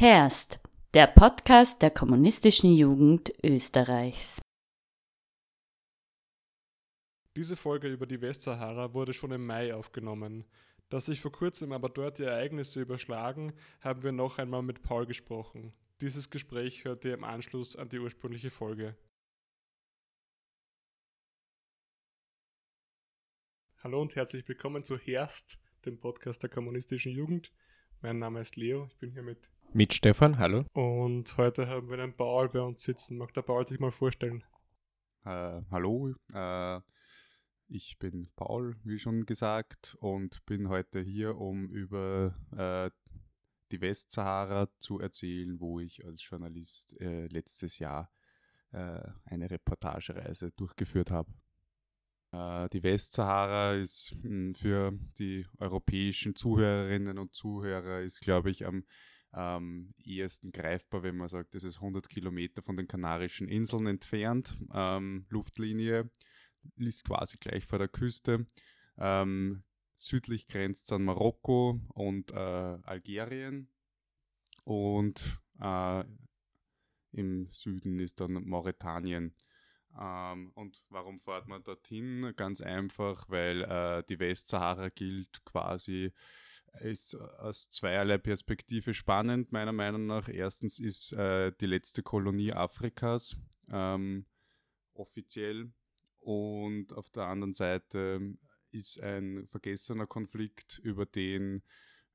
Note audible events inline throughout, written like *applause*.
Herst, der Podcast der kommunistischen Jugend Österreichs. Diese Folge über die Westsahara wurde schon im Mai aufgenommen. Da sich vor kurzem aber dort die Ereignisse überschlagen, haben wir noch einmal mit Paul gesprochen. Dieses Gespräch hört ihr im Anschluss an die ursprüngliche Folge. Hallo und herzlich willkommen zu Herst, dem Podcast der kommunistischen Jugend. Mein Name ist Leo, ich bin hier mit. Mit Stefan, hallo. Und heute haben wir einen Paul bei uns sitzen. Mag der Paul sich mal vorstellen? Äh, hallo, äh, ich bin Paul, wie schon gesagt, und bin heute hier, um über äh, die Westsahara zu erzählen, wo ich als Journalist äh, letztes Jahr äh, eine Reportagereise durchgeführt habe. Äh, die Westsahara ist mh, hm, für die europäischen Zuhörerinnen und Zuhörer, ist, glaube ich, am ähm, ehesten greifbar, wenn man sagt, das ist 100 Kilometer von den Kanarischen Inseln entfernt. Ähm, Luftlinie ist quasi gleich vor der Küste. Ähm, südlich grenzt es an Marokko und äh, Algerien. Und äh, im Süden ist dann Mauretanien. Ähm, und warum fährt man dorthin? Ganz einfach, weil äh, die Westsahara gilt quasi, ist aus zweierlei Perspektive spannend, meiner Meinung nach. Erstens ist äh, die letzte Kolonie Afrikas ähm, offiziell und auf der anderen Seite ist ein vergessener Konflikt, über den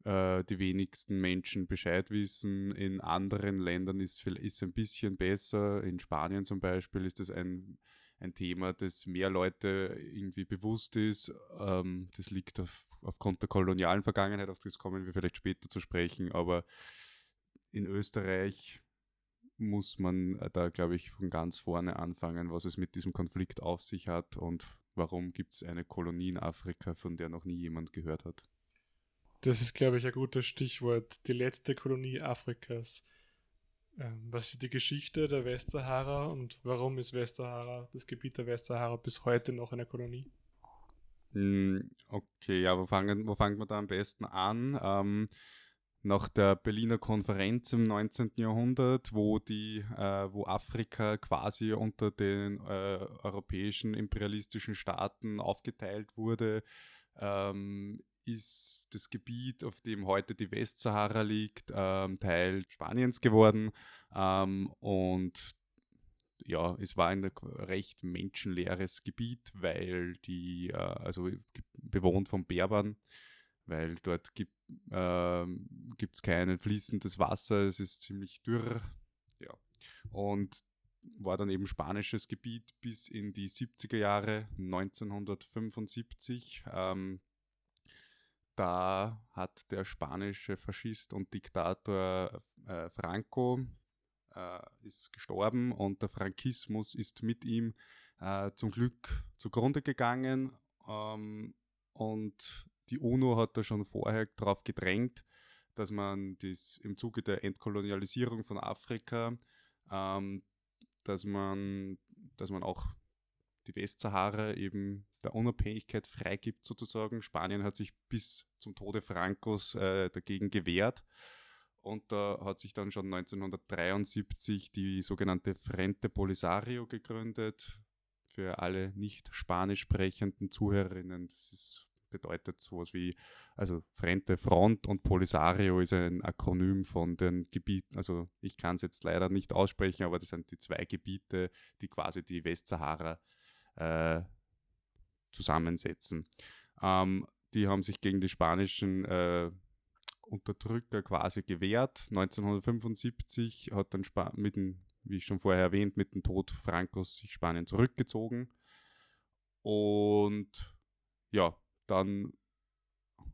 äh, die wenigsten Menschen Bescheid wissen. In anderen Ländern ist es ein bisschen besser. In Spanien zum Beispiel ist das ein, ein Thema, das mehr Leute irgendwie bewusst ist. Ähm, das liegt auf, aufgrund der kolonialen Vergangenheit, auf das kommen wir vielleicht später zu sprechen, aber in Österreich muss man äh, da, glaube ich, von ganz vorne anfangen, was es mit diesem Konflikt auf sich hat und warum gibt es eine Kolonie in Afrika, von der noch nie jemand gehört hat. Das ist, glaube ich, ein gutes Stichwort. Die letzte Kolonie Afrikas. Ähm, was ist die Geschichte der Westsahara und warum ist Westsahara, das Gebiet der Westsahara, bis heute noch eine Kolonie? Hm, okay, ja, wo fangen, wo fangen wir da am besten an? Ähm, nach der Berliner Konferenz im 19. Jahrhundert, wo die, äh, wo Afrika quasi unter den äh, europäischen imperialistischen Staaten aufgeteilt wurde, ähm, ist das Gebiet, auf dem heute die Westsahara liegt, ähm, Teil Spaniens geworden. Ähm, und ja, es war ein recht menschenleeres Gebiet, weil die, äh, also bewohnt von Berbern, weil dort gibt äh, es kein fließendes Wasser, es ist ziemlich dürr. Ja. Und war dann eben spanisches Gebiet bis in die 70er Jahre, 1975. Ähm, da hat der spanische Faschist und Diktator äh, Franco ist gestorben und der Frankismus ist mit ihm äh, zum Glück zugrunde gegangen ähm, und die UNO hat da schon vorher darauf gedrängt, dass man das im Zuge der Entkolonialisierung von Afrika, ähm, dass man, dass man auch die Westsahara eben der Unabhängigkeit freigibt sozusagen. Spanien hat sich bis zum Tode Francos äh, dagegen gewehrt. Und da hat sich dann schon 1973 die sogenannte Frente Polisario gegründet. Für alle nicht spanisch sprechenden Zuhörerinnen, das ist, bedeutet sowas wie, also Frente Front und Polisario ist ein Akronym von den Gebieten, also ich kann es jetzt leider nicht aussprechen, aber das sind die zwei Gebiete, die quasi die Westsahara äh, zusammensetzen. Ähm, die haben sich gegen die spanischen äh, Unterdrücker quasi gewehrt. 1975 hat dann Spa mit dem, wie ich schon vorher erwähnt, mit dem Tod Francos sich Spanien zurückgezogen. Und ja, dann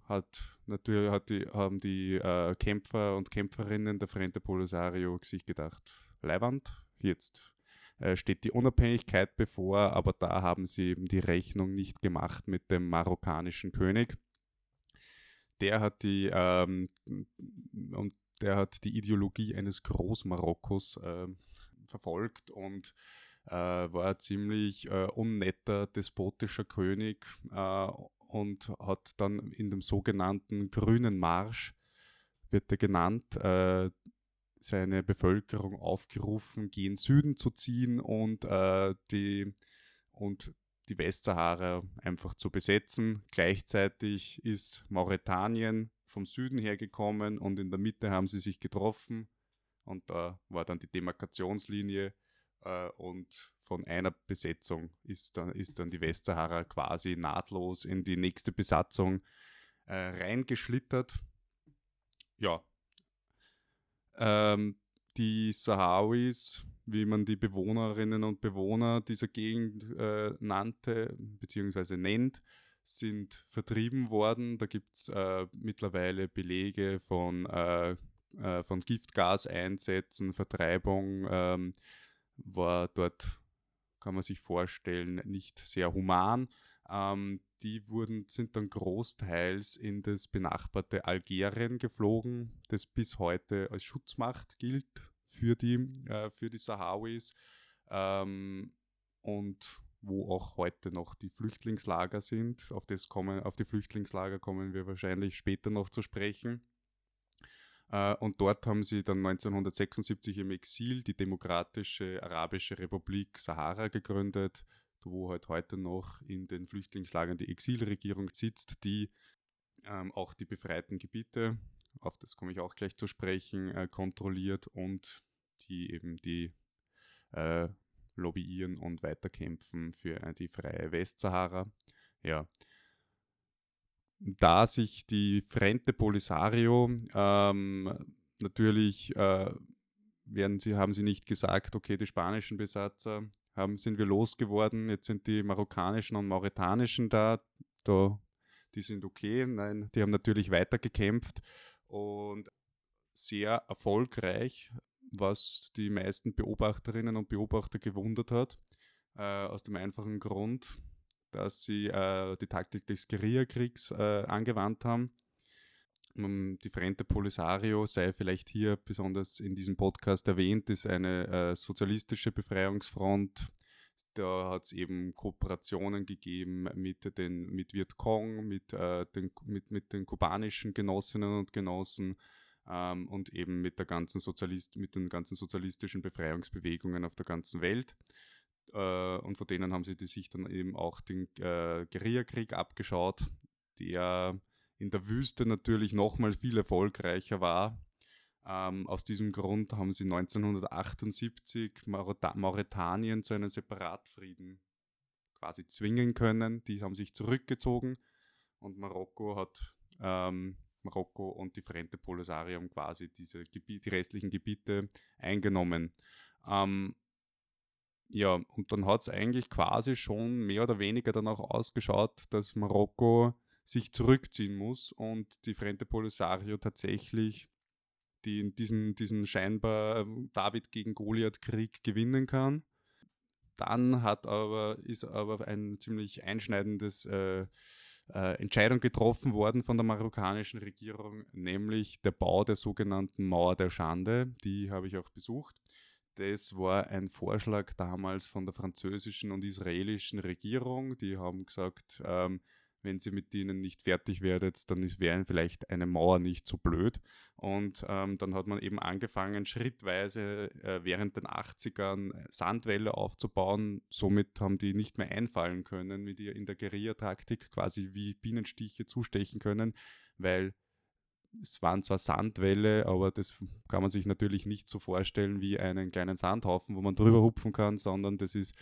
hat natürlich hat die, haben die äh, Kämpfer und Kämpferinnen der Frente Polisario sich gedacht, Leiwand, jetzt äh, steht die Unabhängigkeit bevor, aber da haben sie eben die Rechnung nicht gemacht mit dem marokkanischen König. Der hat die ähm, und der hat die Ideologie eines Großmarokkos äh, verfolgt und äh, war ein ziemlich äh, unnetter, despotischer König äh, und hat dann in dem sogenannten Grünen Marsch, wird er genannt, äh, seine Bevölkerung aufgerufen, gen Süden zu ziehen und, äh, die, und die Westsahara einfach zu besetzen. Gleichzeitig ist Mauretanien vom Süden her gekommen und in der Mitte haben sie sich getroffen und da war dann die Demarkationslinie äh, und von einer Besetzung ist dann, ist dann die Westsahara quasi nahtlos in die nächste Besatzung äh, reingeschlittert. Ja. Ähm, die Sahrawis, wie man die Bewohnerinnen und Bewohner dieser Gegend äh, nannte, beziehungsweise nennt, sind vertrieben worden. Da gibt es äh, mittlerweile Belege von, äh, äh, von Giftgaseinsätzen, Vertreibung, ähm, war dort, kann man sich vorstellen, nicht sehr human. Ähm, die wurden, sind dann großteils in das benachbarte Algerien geflogen, das bis heute als Schutzmacht gilt für die, äh, für die Sahrawis ähm, und wo auch heute noch die Flüchtlingslager sind. Auf, das kommen, auf die Flüchtlingslager kommen wir wahrscheinlich später noch zu sprechen. Äh, und dort haben sie dann 1976 im Exil die Demokratische Arabische Republik Sahara gegründet, wo halt heute noch in den Flüchtlingslagern die Exilregierung sitzt, die ähm, auch die befreiten Gebiete, auf das komme ich auch gleich zu sprechen, äh, kontrolliert und die eben die äh, lobbyieren und weiterkämpfen für äh, die freie Westsahara. Ja, da sich die Frente Polisario ähm, natürlich äh, werden sie, haben sie nicht gesagt, okay, die spanischen Besatzer haben, sind wir losgeworden, jetzt sind die marokkanischen und mauretanischen da, da, die sind okay. Nein, die haben natürlich weitergekämpft und sehr erfolgreich, was die meisten Beobachterinnen und Beobachter gewundert hat, äh, aus dem einfachen Grund, dass sie äh, die Taktik des Guerillakriegs äh, angewandt haben. Die Frente Polisario sei vielleicht hier besonders in diesem Podcast erwähnt, ist eine äh, sozialistische Befreiungsfront. Da hat es eben Kooperationen gegeben mit den mit Vietcong, mit, äh, den, mit, mit den kubanischen Genossinnen und Genossen ähm, und eben mit der ganzen Sozialist mit den ganzen sozialistischen Befreiungsbewegungen auf der ganzen Welt. Äh, und von denen haben sie sich dann eben auch den äh, Guerillakrieg abgeschaut, der in der Wüste natürlich nochmal viel erfolgreicher war. Ähm, aus diesem Grund haben sie 1978 Mauretanien zu einem Separatfrieden quasi zwingen können. Die haben sich zurückgezogen und Marokko hat ähm, Marokko und die Frente Polisario quasi diese Gebiet, die restlichen Gebiete eingenommen. Ähm, ja, und dann hat es eigentlich quasi schon mehr oder weniger danach ausgeschaut, dass Marokko sich zurückziehen muss und die Frente Polisario tatsächlich die, diesen, diesen scheinbar ähm, David gegen Goliath-Krieg gewinnen kann. Dann hat aber, ist aber ein ziemlich einschneidendes äh, äh, Entscheidung getroffen worden von der marokkanischen Regierung, nämlich der Bau der sogenannten Mauer der Schande. Die habe ich auch besucht. Das war ein Vorschlag damals von der französischen und israelischen Regierung. Die haben gesagt, ähm, wenn sie mit ihnen nicht fertig werdet, dann wäre vielleicht eine Mauer nicht so blöd. Und ähm, dann hat man eben angefangen, schrittweise äh, während den 80ern Sandwälle aufzubauen. Somit haben die nicht mehr einfallen können mit ihr in der Guerillataktik, quasi wie Bienenstiche zustechen können, weil es waren zwar Sandwälle, aber das kann man sich natürlich nicht so vorstellen wie einen kleinen Sandhaufen, wo man drüber hupfen kann, sondern das ist,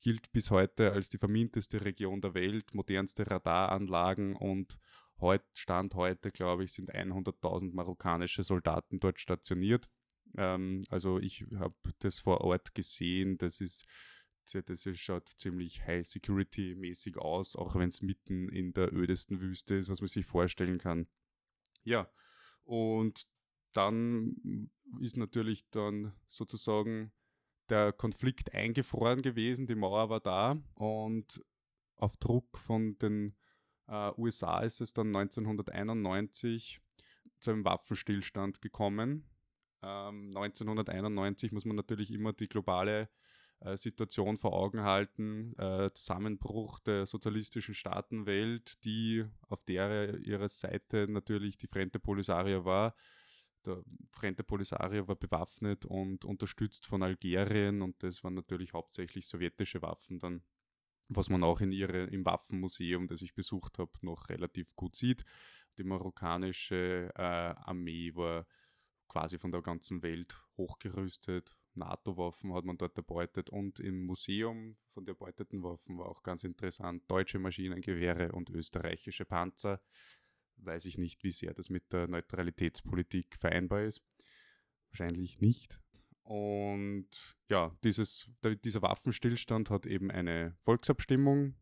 gilt bis heute als die verminteste Region der Welt, modernste Radaranlagen und heut, Stand heute, glaube ich, sind 100.000 marokkanische Soldaten dort stationiert. Ähm, also ich habe das vor Ort gesehen, das ist das schaut ziemlich High Security mäßig aus, auch wenn es mitten in der ödesten Wüste ist, was man sich vorstellen kann. Ja, und dann ist natürlich dann sozusagen der Konflikt eingefroren gewesen, die Mauer war da und auf Druck von den äh, USA ist es dann 1991 zu einem Waffenstillstand gekommen. Ähm, 1991 muss man natürlich immer die globale äh, Situation vor Augen halten, äh, Zusammenbruch der sozialistischen Staatenwelt, die auf der ihrer Seite natürlich die Frente Polisario war. Der Frente Polisario war bewaffnet und unterstützt von Algerien und das waren natürlich hauptsächlich sowjetische Waffen dann, was man auch in ihre, im Waffenmuseum, das ich besucht habe, noch relativ gut sieht. Die marokkanische äh, Armee war quasi von der ganzen Welt hochgerüstet. NATO-Waffen hat man dort erbeutet und im Museum von den erbeuteten Waffen war auch ganz interessant deutsche Maschinengewehre und österreichische Panzer weiß ich nicht, wie sehr das mit der Neutralitätspolitik vereinbar ist. Wahrscheinlich nicht. Und ja, dieses, dieser Waffenstillstand hat eben eine Volksabstimmung,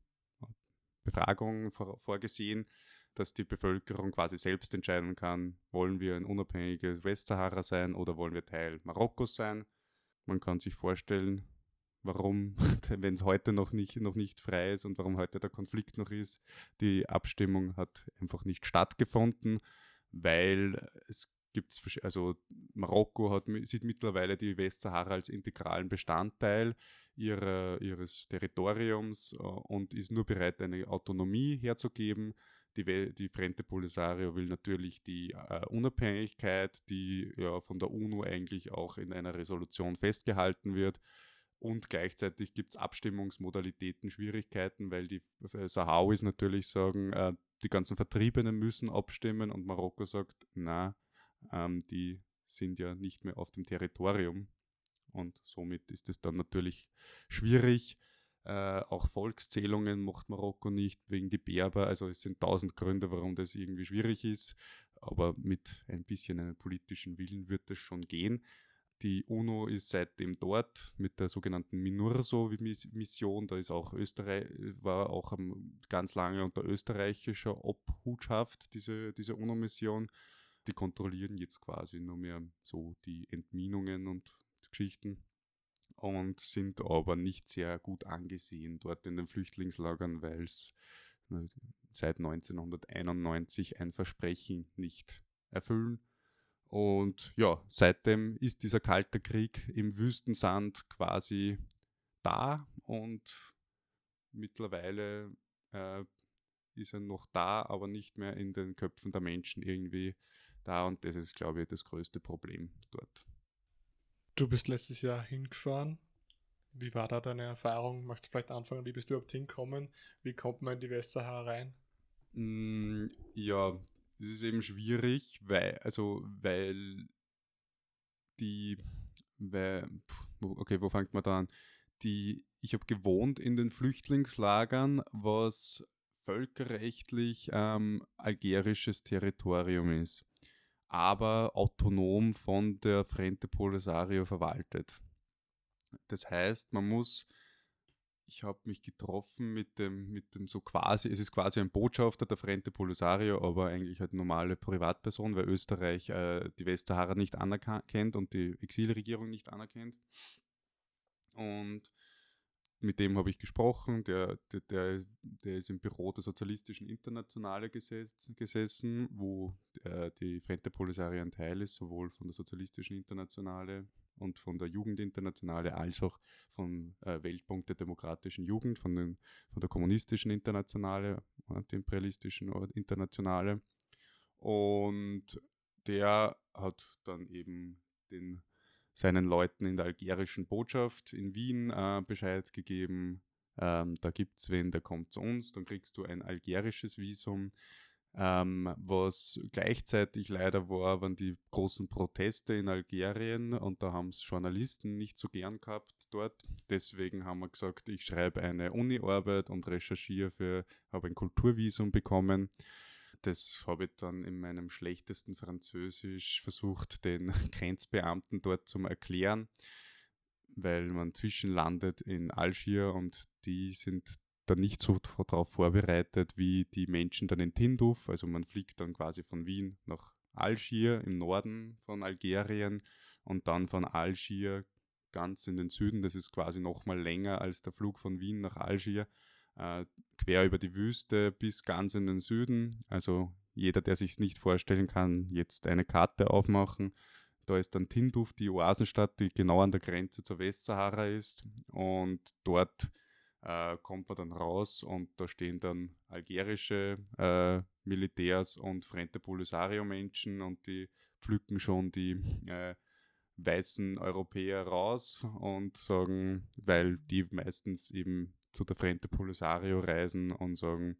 Befragung vor, vorgesehen, dass die Bevölkerung quasi selbst entscheiden kann, wollen wir ein unabhängiges Westsahara sein oder wollen wir Teil Marokkos sein. Man kann sich vorstellen, warum, *laughs* wenn es heute noch nicht, noch nicht frei ist und warum heute der Konflikt noch ist. Die Abstimmung hat einfach nicht stattgefunden, weil es gibt, also Marokko hat, sieht mittlerweile die Westsahara als integralen Bestandteil ihrer, ihres Territoriums äh, und ist nur bereit, eine Autonomie herzugeben. Die, die Frente Polisario will natürlich die äh, Unabhängigkeit, die ja von der UNO eigentlich auch in einer Resolution festgehalten wird. Und gleichzeitig gibt es Abstimmungsmodalitäten, Schwierigkeiten, weil die Sahrawis natürlich sagen, äh, die ganzen Vertriebenen müssen abstimmen und Marokko sagt, na, ähm, die sind ja nicht mehr auf dem Territorium. Und somit ist es dann natürlich schwierig. Äh, auch Volkszählungen macht Marokko nicht wegen die Berber. Also es sind tausend Gründe, warum das irgendwie schwierig ist. Aber mit ein bisschen einem politischen Willen wird das schon gehen. Die UNO ist seitdem dort mit der sogenannten MINURSO-Mission. Da ist auch Österreich, war auch ganz lange unter österreichischer Obhutschaft diese, diese UNO-Mission. Die kontrollieren jetzt quasi nur mehr so die Entminungen und Geschichten und sind aber nicht sehr gut angesehen dort in den Flüchtlingslagern, weil es seit 1991 ein Versprechen nicht erfüllen und ja, seitdem ist dieser kalte Krieg im Wüstensand quasi da und mittlerweile äh, ist er noch da, aber nicht mehr in den Köpfen der Menschen irgendwie da und das ist, glaube ich, das größte Problem dort. Du bist letztes Jahr hingefahren. Wie war da deine Erfahrung? Magst du vielleicht anfangen? Wie bist du überhaupt hingekommen? Wie kommt man in die Westsahara rein? Mm, ja, es ist eben schwierig, weil, also, weil die, weil, okay, wo fängt man da an? Die, ich habe gewohnt in den Flüchtlingslagern, was völkerrechtlich ähm, algerisches Territorium ist, aber autonom von der Frente Polisario verwaltet. Das heißt, man muss ich habe mich getroffen mit dem, mit dem so quasi, es ist quasi ein Botschafter der Frente Polisario, aber eigentlich halt normale Privatperson, weil Österreich äh, die Westsahara nicht anerkennt und die Exilregierung nicht anerkennt. Und mit dem habe ich gesprochen, der, der, der, der, ist im Büro der Sozialistischen Internationale gesetz, gesessen, wo äh, die Frente Polisario ein Teil ist, sowohl von der Sozialistischen Internationale und von der Jugendinternationale als auch vom äh, Weltpunkt der demokratischen Jugend, von, den, von der kommunistischen Internationale, antiimperialistischen Internationale. Und der hat dann eben den, seinen Leuten in der algerischen Botschaft in Wien äh, Bescheid gegeben, ähm, da gibt es wen, der kommt zu uns, dann kriegst du ein algerisches Visum. Ähm, was gleichzeitig leider war, waren die großen Proteste in Algerien und da haben es Journalisten nicht so gern gehabt dort. Deswegen haben wir gesagt, ich schreibe eine Uni-Arbeit und recherchiere für, habe ein Kulturvisum bekommen. Das habe ich dann in meinem schlechtesten Französisch versucht, den *laughs* Grenzbeamten dort zu erklären, weil man zwischenlandet in Algier und die sind dann nicht so darauf vorbereitet wie die Menschen dann in Tinduf. Also man fliegt dann quasi von Wien nach Algier im Norden von Algerien und dann von Algier ganz in den Süden. Das ist quasi nochmal länger als der Flug von Wien nach Algier. Äh, quer über die Wüste bis ganz in den Süden. Also jeder, der sich nicht vorstellen kann, jetzt eine Karte aufmachen. Da ist dann Tinduf, die Oasenstadt, die genau an der Grenze zur Westsahara ist. Und dort äh, kommt man dann raus und da stehen dann algerische äh, Militärs und Frente Polisario-Menschen und die pflücken schon die äh, weißen Europäer raus und sagen, weil die meistens eben zu der Frente Polisario reisen und sagen,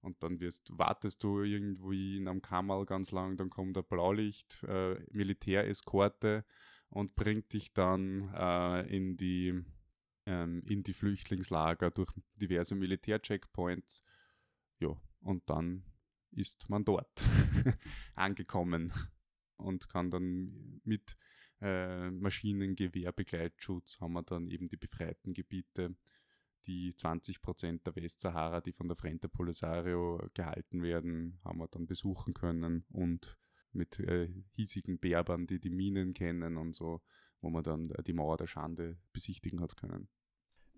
und dann wirst, wartest du irgendwie in einem Kammerl ganz lang, dann kommt der Blaulicht, äh, Militäreskorte und bringt dich dann äh, in, die, ähm, in die Flüchtlingslager durch diverse Militärcheckpoints. Ja, und dann ist man dort *laughs* angekommen und kann dann mit äh, Maschinengewehr-Begleitschutz haben wir dann eben die befreiten Gebiete, die 20 Prozent der Westsahara, die von der Frente Polisario gehalten werden, haben wir dann besuchen können und mit äh, hiesigen Berbern, die die Minen kennen und so, wo man dann die Mauer der Schande besichtigen hat können.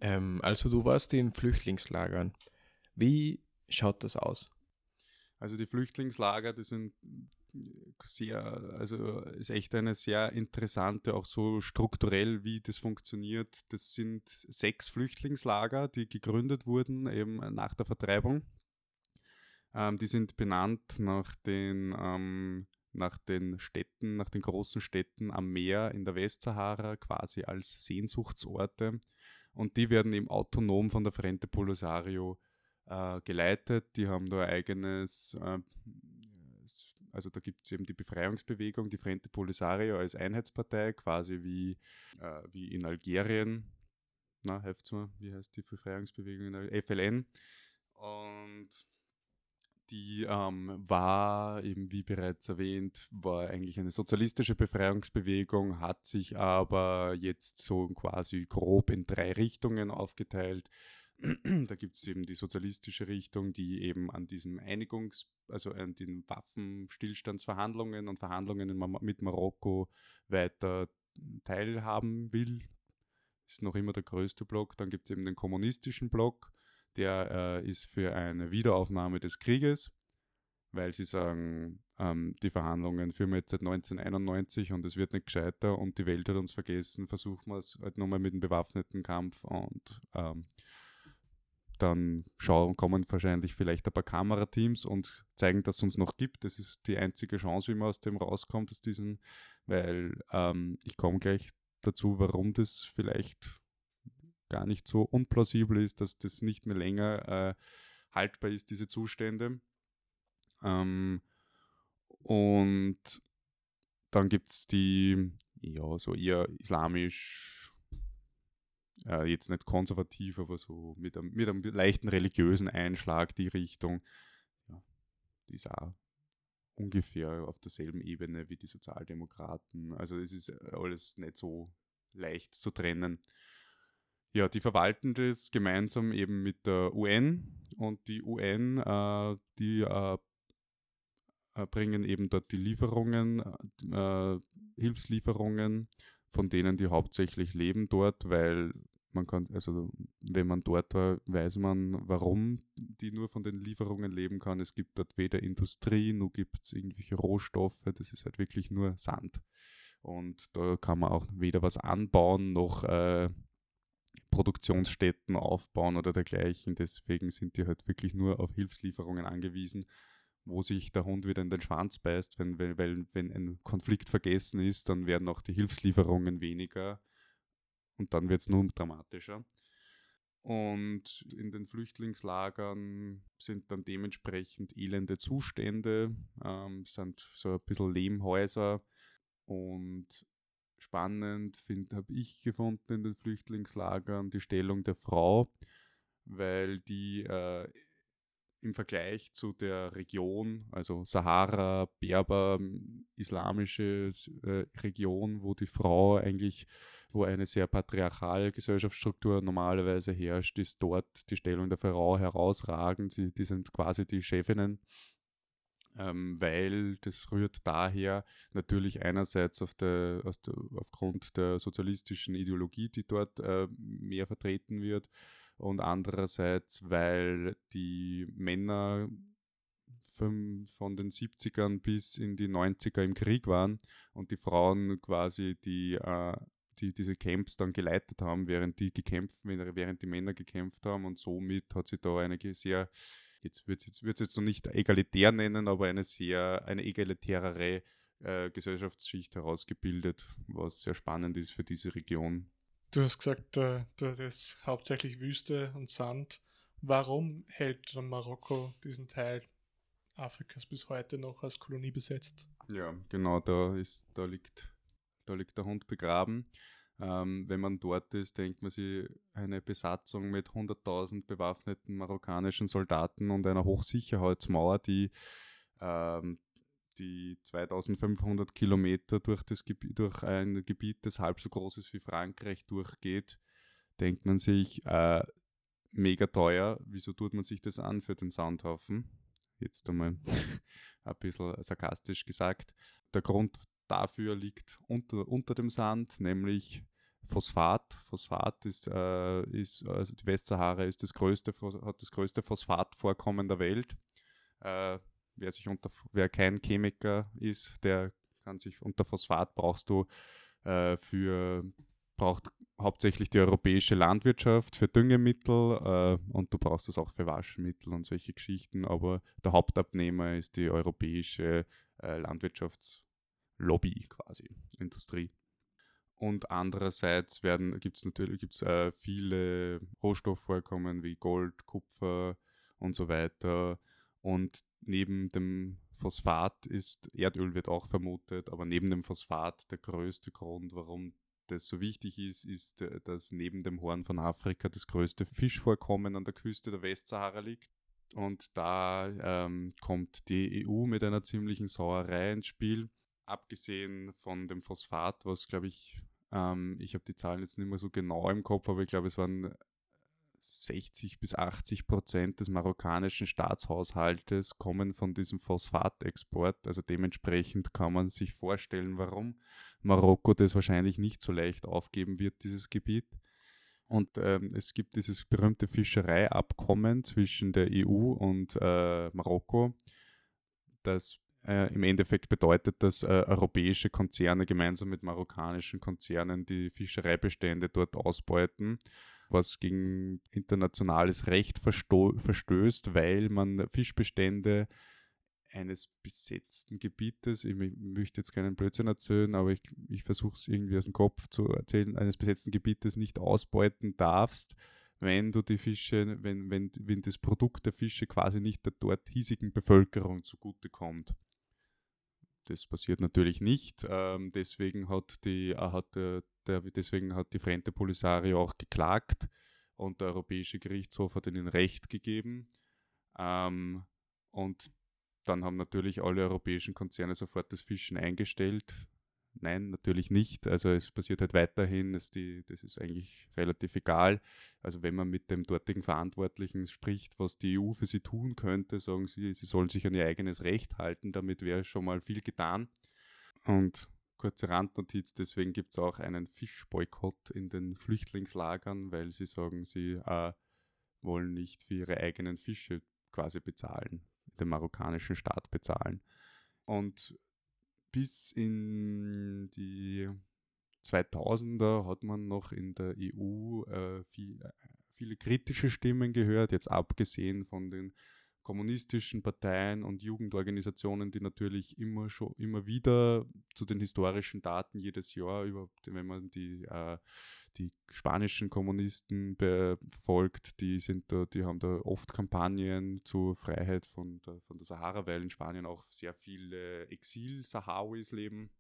Ähm, also du warst in Flüchtlingslagern. Wie schaut das aus? Also die Flüchtlingslager, die sind sehr, also ist echt eine sehr interessante, auch so strukturell, wie das funktioniert. Das sind sechs Flüchtlingslager, die gegründet wurden eben nach der Vertreibung. Ähm, die sind benannt nach den, ähm, nach den Städten, nach den großen Städten am Meer in der Westsahara, quasi als Sehnsuchtsorte. Und die werden eben autonom von der Frente Polisario äh, geleitet. Die haben da eigenes, äh, also da gibt es eben die Befreiungsbewegung, die Frente Polisario als Einheitspartei, quasi wie, äh, wie in Algerien. Na, helft's mal, wie heißt die Befreiungsbewegung in Al FLN? Und die ähm, war eben, wie bereits erwähnt, war eigentlich eine sozialistische Befreiungsbewegung, hat sich aber jetzt so quasi grob in drei Richtungen aufgeteilt da gibt es eben die sozialistische Richtung, die eben an diesen Einigungs-, also an den Waffenstillstandsverhandlungen und Verhandlungen mit Marokko weiter teilhaben will. Ist noch immer der größte Block. Dann gibt es eben den kommunistischen Block, der äh, ist für eine Wiederaufnahme des Krieges, weil sie sagen, ähm, die Verhandlungen führen wir jetzt seit 1991 und es wird nicht gescheiter und die Welt hat uns vergessen, versuchen wir es halt nochmal mit dem bewaffneten Kampf und ähm, dann schauen, kommen wahrscheinlich vielleicht ein paar Kamerateams und zeigen, dass es uns noch gibt. Das ist die einzige Chance, wie man aus dem rauskommt, aus diesem, weil ähm, ich komme gleich dazu, warum das vielleicht gar nicht so unplausibel ist, dass das nicht mehr länger äh, haltbar ist, diese Zustände. Ähm, und dann gibt es die, ja, so eher islamisch äh, jetzt nicht konservativ, aber so mit einem, mit einem leichten religiösen Einschlag die Richtung, ja, die ist auch ungefähr auf derselben Ebene wie die Sozialdemokraten. Also es ist alles nicht so leicht zu trennen. Ja, die verwalten das gemeinsam eben mit der UN und die UN, äh, die äh, äh, bringen eben dort die Lieferungen, äh, Hilfslieferungen von denen, die hauptsächlich leben dort, weil man kann, also wenn man dort war, weiß man, warum die nur von den Lieferungen leben kann. Es gibt dort weder Industrie, noch gibt es irgendwelche Rohstoffe, das ist halt wirklich nur Sand. Und da kann man auch weder was anbauen, noch äh, Produktionsstätten aufbauen oder dergleichen. Deswegen sind die halt wirklich nur auf Hilfslieferungen angewiesen, wo sich der Hund wieder in den Schwanz beißt, wenn, weil, wenn ein Konflikt vergessen ist, dann werden auch die Hilfslieferungen weniger und dann wird es nun dramatischer. Und in den Flüchtlingslagern sind dann dementsprechend elende Zustände, ähm, sind so ein bisschen Lehmhäuser. Und spannend habe ich gefunden in den Flüchtlingslagern die Stellung der Frau, weil die äh, im Vergleich zu der Region, also Sahara, Berber, islamische äh, Region, wo die Frau eigentlich wo eine sehr patriarchale Gesellschaftsstruktur normalerweise herrscht, ist dort die Stellung der Frau herausragend. Sie, die sind quasi die Chefinnen, ähm, weil das rührt daher natürlich einerseits auf der, der, aufgrund der sozialistischen Ideologie, die dort äh, mehr vertreten wird, und andererseits, weil die Männer von, den 70ern bis in die 90er im Krieg waren und die Frauen quasi die äh, die diese Camps dann geleitet haben, während die gekämpft, während die Männer gekämpft haben und somit hat sich da eine sehr, jetzt wird es jetzt, jetzt noch nicht egalitär nennen, aber eine sehr, eine egalitärere äh, Gesellschaftsschicht herausgebildet, was sehr spannend ist für diese Region. Du hast gesagt, äh, das ist hauptsächlich Wüste und Sand. Warum hält Marokko diesen Teil Afrikas bis heute noch als Kolonie besetzt? Ja, genau, da ist, da liegt, da liegt der Hund begraben. Ähm, wenn man dort ist, denkt man sich eine Besatzung mit 100.000 bewaffneten marokkanischen Soldaten und einer Hochsicherheitsmauer, die ähm, die 2500 Kilometer durch, das durch ein Gebiet, das halb so groß ist wie Frankreich, durchgeht, denkt man sich, äh, mega teuer, wieso tut man sich das an für den Soundhaufen? Jetzt einmal *laughs* ein bisschen sarkastisch gesagt. Der Grund dafür liegt unter, unter dem Sand, nämlich Phosphat. Phosphat ist, äh, ist also die Westsahara ist das größte, hat das größte Phosphatvorkommen der Welt. Äh, wer sich unter, wer kein Chemiker ist, der kann sich unter Phosphat brauchst du äh, für braucht hauptsächlich die europäische Landwirtschaft für Düngemittel äh, und du brauchst es auch für Waschmittel und solche Geschichten, aber der Hauptabnehmer ist die europäische äh, Landwirtschaftslobby quasi, Industrie. Und andererseits gibt es natürlich gibt's, äh, viele Rohstoffvorkommen wie Gold, Kupfer und so weiter. Und neben dem Phosphat ist Erdöl wird auch vermutet, aber neben dem Phosphat der größte Grund, warum das so wichtig ist, ist, äh, dass neben dem Horn von Afrika das größte Fischvorkommen an der Küste der Westsahara liegt. Und da ähm, kommt die EU mit einer ziemlichen Sauerei ins Spiel. Abgesehen von dem Phosphat, was glaube ich, ähm, ich habe die Zahlen jetzt nicht mehr so genau im Kopf, aber ich glaube, es waren 60 bis 80 Prozent des marokkanischen Staatshaushaltes kommen von diesem Phosphatexport. Also dementsprechend kann man sich vorstellen, warum Marokko das wahrscheinlich nicht so leicht aufgeben wird, dieses Gebiet. Und ähm, es gibt dieses berühmte Fischereiabkommen zwischen der EU und äh, Marokko, das äh, im Endeffekt bedeutet, dass äh, europäische Konzerne gemeinsam mit marokkanischen Konzernen die Fischereibestände dort ausbeuten was gegen internationales Recht verstößt, weil man Fischbestände eines besetzten Gebietes, ich möchte jetzt keinen Blödsinn erzählen, aber ich, ich versuche es irgendwie aus dem Kopf zu erzählen, eines besetzten Gebietes nicht ausbeuten darfst, wenn du die Fische, wenn, wenn, wenn das Produkt der Fische quasi nicht der dort hiesigen Bevölkerung zugutekommt. Das passiert natürlich nicht. Ähm, deswegen hat die, äh, hat der, der, deswegen hat die Frente Polisario auch geklagt und der Europäische Gerichtshof hat ihnen Recht gegeben. Ähm, und dann haben natürlich alle europäischen Konzerne sofort das Fischen eingestellt. Nein, natürlich nicht. Also es passiert halt weiterhin, dass die, das ist eigentlich relativ egal. Also wenn man mit dem dortigen Verantwortlichen spricht, was die EU für sie tun könnte, sagen sie, sie sollen sich an ihr eigenes Recht halten, damit wäre schon mal viel getan. Und kurze Randnotiz, deswegen gibt es auch einen Fischboykott in den Flüchtlingslagern, weil sie sagen, sie äh, wollen nicht für ihre eigenen Fische quasi bezahlen, den marokkanischen Staat bezahlen. Und bis in die 2000er hat man noch in der EU äh, viel, äh, viele kritische Stimmen gehört, jetzt abgesehen von den kommunistischen Parteien und Jugendorganisationen, die natürlich immer schon immer wieder zu den historischen Daten jedes Jahr, über, wenn man die, äh, die spanischen Kommunisten verfolgt, die sind da, die haben da oft Kampagnen zur Freiheit von der, von der Sahara, weil in Spanien auch sehr viele Exil-Sahrawis leben.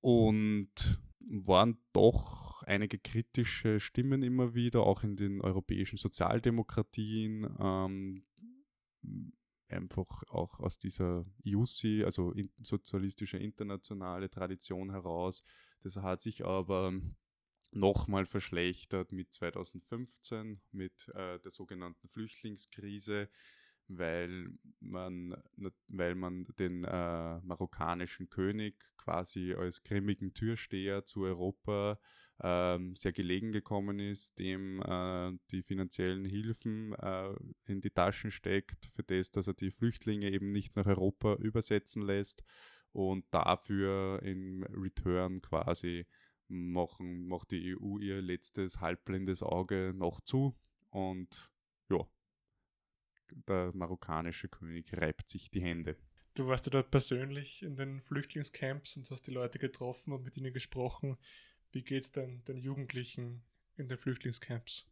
Und waren doch einige kritische Stimmen immer wieder, auch in den europäischen Sozialdemokratien, ähm, einfach auch aus dieser IUCI, also in, sozialistische internationale Tradition heraus. Das hat sich aber nochmal verschlechtert mit 2015, mit äh, der sogenannten Flüchtlingskrise, weil man, weil man den äh, marokkanischen König quasi als grimmigen Türsteher zu Europa ähm, sehr gelegen gekommen ist, dem äh, die finanziellen Hilfen äh, in die Taschen steckt, für das, dass er die Flüchtlinge eben nicht nach Europa übersetzen lässt und dafür im Return quasi machen, macht die EU ihr letztes halbblindes Auge noch zu und ja, der marokkanische König reibt sich die Hände. Du warst ja dort persönlich in den Flüchtlingscamps und hast die Leute getroffen und mit ihnen gesprochen. Wie geht es denn den Jugendlichen in den Flüchtlingscamps?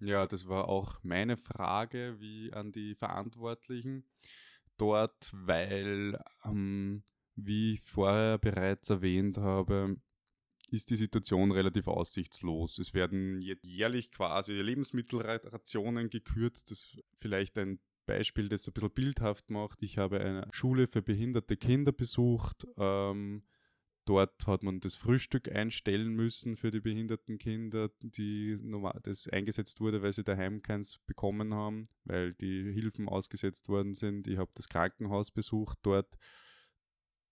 Ja, das war auch meine Frage wie an die Verantwortlichen dort, weil, ähm, wie ich vorher bereits erwähnt habe, ist die Situation relativ aussichtslos. Es werden jährlich quasi Lebensmittelrationen gekürzt. Das ist vielleicht ein Beispiel, das ein bisschen bildhaft macht. Ich habe eine Schule für behinderte Kinder besucht. Ähm, dort hat man das Frühstück einstellen müssen für die behinderten Kinder, die das eingesetzt wurde, weil sie daheim keins bekommen haben, weil die Hilfen ausgesetzt worden sind. Ich habe das Krankenhaus besucht dort.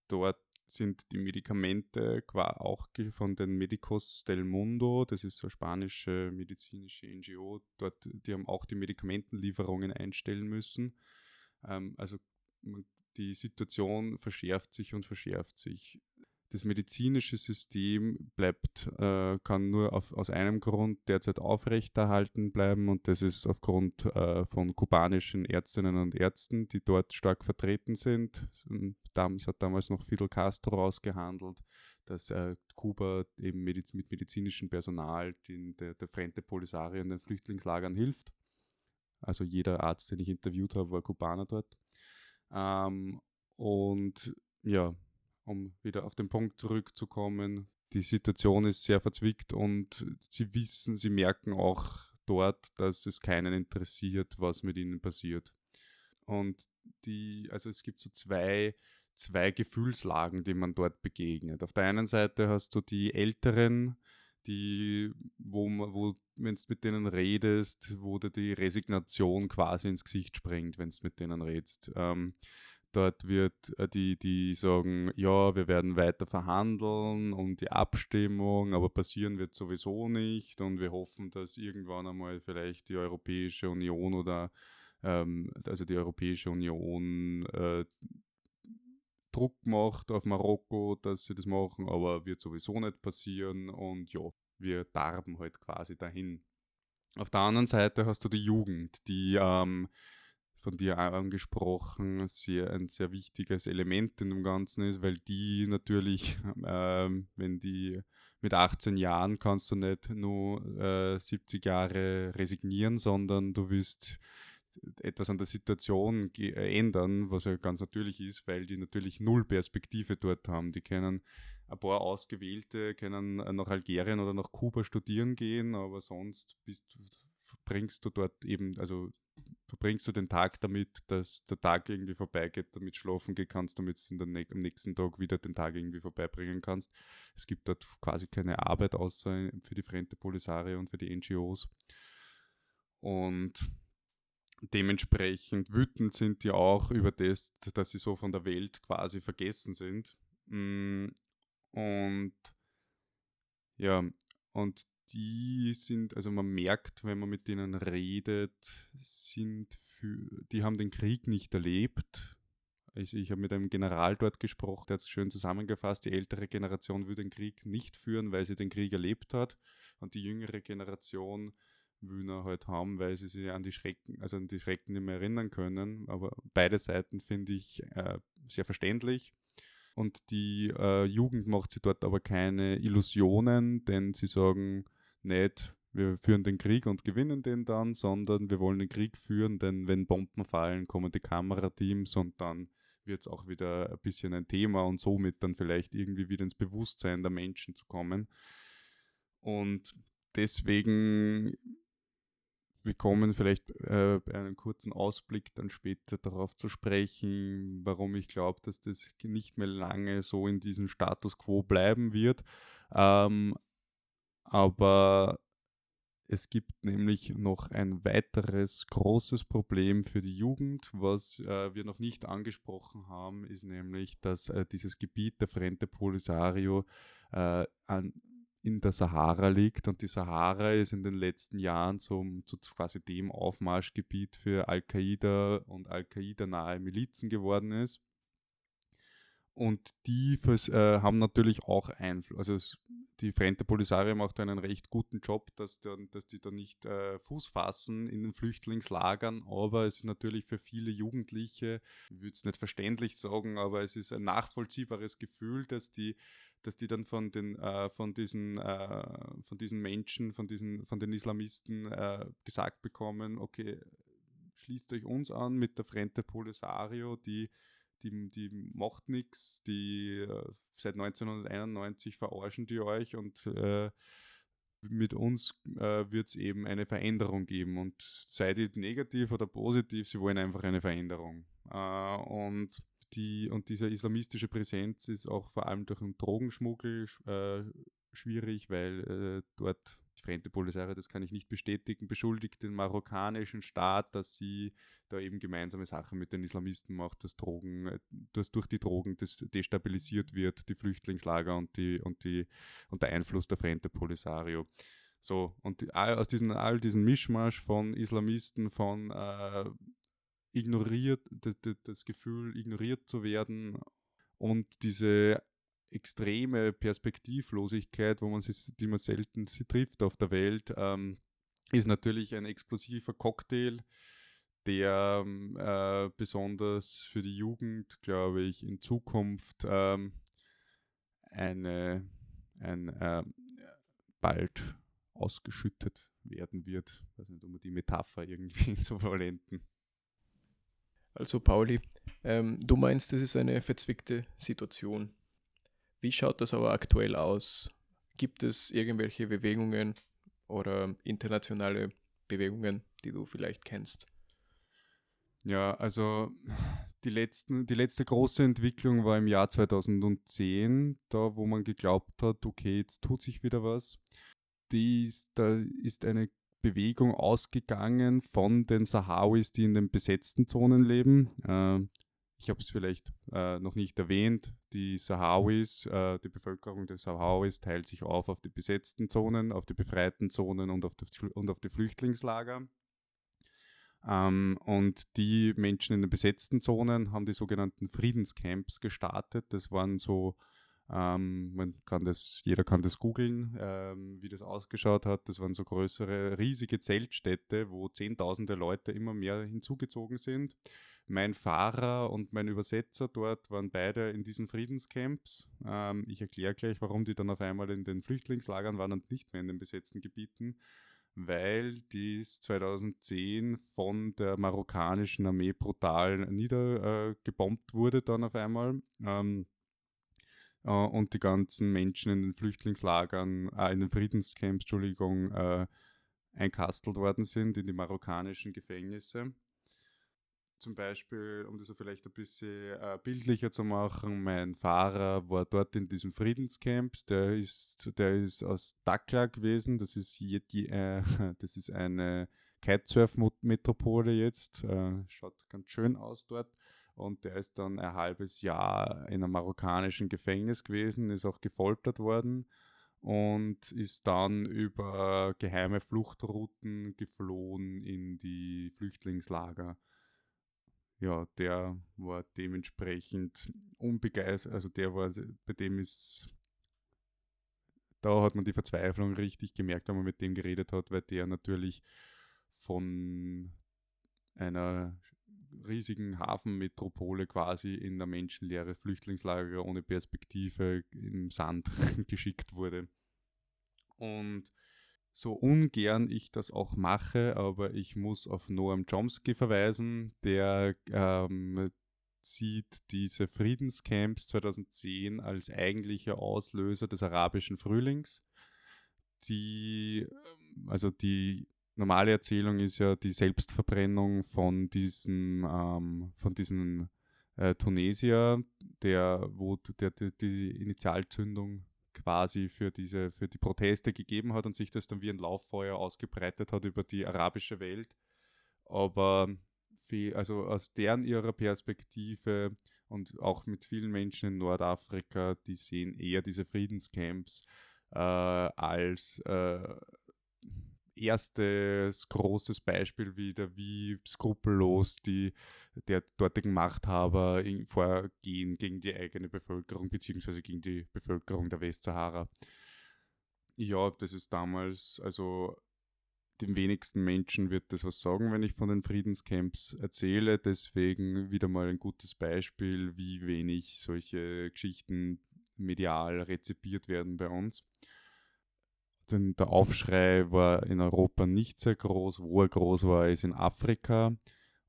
Dort sind die Medikamente auch von den Medicos del Mundo, das ist eine spanische medizinische NGO, dort, die haben auch die Medikamentenlieferungen einstellen müssen. Ähm, also die Situation verschärft sich und verschärft sich das medizinische System bleibt, äh, kann nur auf, aus einem Grund derzeit aufrechterhalten bleiben und das ist aufgrund äh, von kubanischen Ärztinnen und Ärzten, die dort stark vertreten sind. Das hat damals noch Fidel Castro ausgehandelt, dass äh, Kuba eben mediz mit medizinischem Personal den, der, der Frente Polisario in den Flüchtlingslagern hilft. Also jeder Arzt, den ich interviewt habe, war Kubaner dort. Ähm, und ja, um wieder auf den Punkt zurückzukommen. Die Situation ist sehr verzwickt und sie wissen, sie merken auch dort, dass es keinen interessiert, was mit ihnen passiert. Und die, also es gibt so zwei, zwei Gefühlslagen, die man dort begegnet. Auf der einen Seite hast du die Älteren, die, wo, wo wenn du mit denen redest, wo dir die Resignation quasi ins Gesicht springt, wenn du mit denen redest. Ähm, Dort wird äh, die, die sagen, ja, wir werden weiter verhandeln um die Abstimmung, aber passieren wird sowieso nicht und wir hoffen, dass irgendwann einmal vielleicht die Europäische Union oder ähm, also die Europäische Union äh, Druck macht auf Marokko, dass sie das machen, aber wird sowieso nicht passieren und ja, wir darben halt quasi dahin. Auf der anderen Seite hast du die Jugend, die ähm, von dir angesprochen, sehr, ein sehr wichtiges Element in dem Ganzen ist, weil die natürlich, *laughs* ähm, wenn die mit 18 Jahren kannst du nicht nur äh, 70 Jahre resignieren, sondern du wirst etwas an der Situation äh, ändern, was ja ganz natürlich ist, weil die natürlich null Perspektive dort haben. Die können ein paar Ausgewählte können nach Algerien oder nach Kuba studieren gehen, aber sonst bist, bringst du dort eben, also verbringst du den Tag damit, dass der Tag irgendwie vorbeigeht, damit schlafen gehen kannst, damit du ne am nächsten Tag wieder den Tag irgendwie vorbeibringen kannst. Es gibt dort quasi keine Arbeit außer für die Frente Polisario und für die NGOs. Und dementsprechend wütend sind die auch über das, dass sie so von der Welt quasi vergessen sind. Mm, und ja, und die sind, also man merkt, wenn man mit denen redet, sind für, die haben den Krieg nicht erlebt. Ich, ich habe mit einem General dort gesprochen, der hat es schön zusammengefasst, die ältere Generation würde den Krieg nicht führen, weil sie den Krieg erlebt hat. Und die jüngere Generation will er halt haben, weil sie sich an die Schrecken, also an die Schrecken nicht mehr erinnern können. Aber beide Seiten finde ich äh, sehr verständlich. Und die äh, Jugend macht sich dort aber keine Illusionen, denn sie sagen, nicht, wir führen den Krieg und gewinnen den dann, sondern wir wollen den Krieg führen, denn wenn Bomben fallen, kommen die Kamerateams und dann wird es auch wieder ein bisschen ein Thema und somit dann vielleicht irgendwie wieder ins Bewusstsein der Menschen zu kommen. Und deswegen, wir kommen vielleicht äh, bei einem kurzen Ausblick dann später darauf zu sprechen, warum ich glaube, dass das nicht mehr lange so in diesem Status quo bleiben wird. Ähm, aber es gibt nämlich noch ein weiteres großes Problem für die Jugend, was äh, wir noch nicht angesprochen haben, ist nämlich, dass äh, dieses Gebiet der Frente Polisario äh, an, in der Sahara liegt und die Sahara ist in den letzten Jahren zum, zu quasi dem Aufmarschgebiet für Al-Qaida und Al-Qaida-nahe Milizen geworden ist. Und die äh, haben natürlich auch Einfluss. Also es, die Frente Polisario macht einen recht guten Job, dass, dann, dass die da nicht äh, Fuß fassen in den Flüchtlingslagern, aber es ist natürlich für viele Jugendliche, ich würde es nicht verständlich sagen, aber es ist ein nachvollziehbares Gefühl, dass die dass die dann von den äh, von diesen äh, von diesen Menschen, von diesen von den Islamisten äh, gesagt bekommen, okay, schließt euch uns an mit der Frente Polisario, die die, die macht nichts, die äh, seit 1991 verarschen die euch und äh, mit uns äh, wird es eben eine Veränderung geben und sei die negativ oder positiv, sie wollen einfach eine Veränderung. Äh, und die, und diese islamistische Präsenz ist auch vor allem durch den Drogenschmuggel äh, schwierig, weil äh, dort Frente Polisario, das kann ich nicht bestätigen, beschuldigt den marokkanischen Staat, dass sie da eben gemeinsame Sachen mit den Islamisten macht, dass Drogen, dass durch die Drogen das destabilisiert wird, die Flüchtlingslager und die und die und der Einfluss der Frente Polisario. So, und aus diesen, all diesen Mischmasch von Islamisten, von äh, ignoriert, das, das Gefühl, ignoriert zu werden und diese extreme Perspektivlosigkeit, wo man sich, die man selten trifft auf der Welt, ähm, ist natürlich ein explosiver Cocktail, der ähm, äh, besonders für die Jugend, glaube ich, in Zukunft ähm, eine, ein, äh, bald ausgeschüttet werden wird. Ich weiß nicht, um die Metapher irgendwie *laughs* zu verwenden. Also Pauli, ähm, du meinst, das ist eine verzwickte Situation. Wie schaut das aber aktuell aus? Gibt es irgendwelche Bewegungen oder internationale Bewegungen, die du vielleicht kennst? Ja, also die, letzten, die letzte große Entwicklung war im Jahr 2010, da wo man geglaubt hat, okay, jetzt tut sich wieder was. Dies, da ist eine Bewegung ausgegangen von den Sahrawis, die in den besetzten Zonen leben. Äh, ich habe es vielleicht äh, noch nicht erwähnt, die Sahrawis, äh, die Bevölkerung der Sahrawis teilt sich auf auf die besetzten Zonen, auf die befreiten Zonen und auf die, und auf die Flüchtlingslager. Ähm, und die Menschen in den besetzten Zonen haben die sogenannten Friedenscamps gestartet. Das waren so ähm, man kann das, jeder kann das googeln, ähm, wie das ausgeschaut hat. Das waren so größere, riesige Zeltstädte, wo zehntausende Leute immer mehr hinzugezogen sind. Mein Fahrer und mein Übersetzer dort waren beide in diesen Friedenscamps. Ähm, ich erkläre gleich, warum die dann auf einmal in den Flüchtlingslagern waren und nicht mehr in den besetzten Gebieten weil dies 2010 von der marokkanischen Armee brutal niedergebombt äh, wurde dann auf einmal. Ähm, äh, und die ganzen Menschen in den Flüchtlingslagern, äh, in den Friedenscamps, Entschuldigung, äh, einkastelt worden sind in die marokkanischen Gefängnisse. Zum Beispiel, um das vielleicht ein bisschen äh, bildlicher zu machen, mein Fahrer war dort in diesem Friedenscamps, der ist, der ist aus Dakla gewesen, das ist, je, äh, *laughs* das ist eine Kitesurf-Metropole jetzt, äh, schaut ganz schön aus dort. Und der ist dann ein halbes Jahr in einem marokkanischen Gefängnis gewesen, ist auch gefoltert worden und ist dann über geheime Fluchtrouten geflohen in die Flüchtlingslager. Ja, der war dementsprechend unbegeistert, also der war, bei dem ist, da hat man die Verzweiflung richtig gemerkt, wenn man mit dem geredet hat, weil der natürlich von einer riesigen Hafenmetropole quasi in der menschenleere Flüchtlingslager ohne Perspektive im Sand *laughs* geschickt wurde. Und so ungern ich das auch mache, aber ich muss auf Noam Chomsky verweisen, der ähm, sieht diese Friedenscamps 2010 als eigentlicher Auslöser des arabischen Frühlings. Die, also die normale Erzählung ist ja die Selbstverbrennung von diesem, ähm, von diesem äh, Tunesier, der, wo der, der, die Initialzündung quasi für diese, für die Proteste gegeben hat und sich das dann wie ein Lauffeuer ausgebreitet hat über die arabische Welt. Aber also aus deren ihrer Perspektive und auch mit vielen Menschen in Nordafrika, die sehen eher diese Friedenscamps äh, als äh, erstes großes Beispiel wieder, wie skrupellos die der dortigen Machthaber vorgehen gegen die eigene Bevölkerung beziehungsweise gegen die Bevölkerung der Westsahara. Ja, das ist damals, also den wenigsten Menschen wird das was sagen, wenn ich von den Friedenscamps erzähle. Deswegen wieder mal ein gutes Beispiel, wie wenig solche Geschichten medial rezipiert werden bei uns. Denn der Aufschrei war in Europa nicht sehr groß. Wo er groß war, ist in Afrika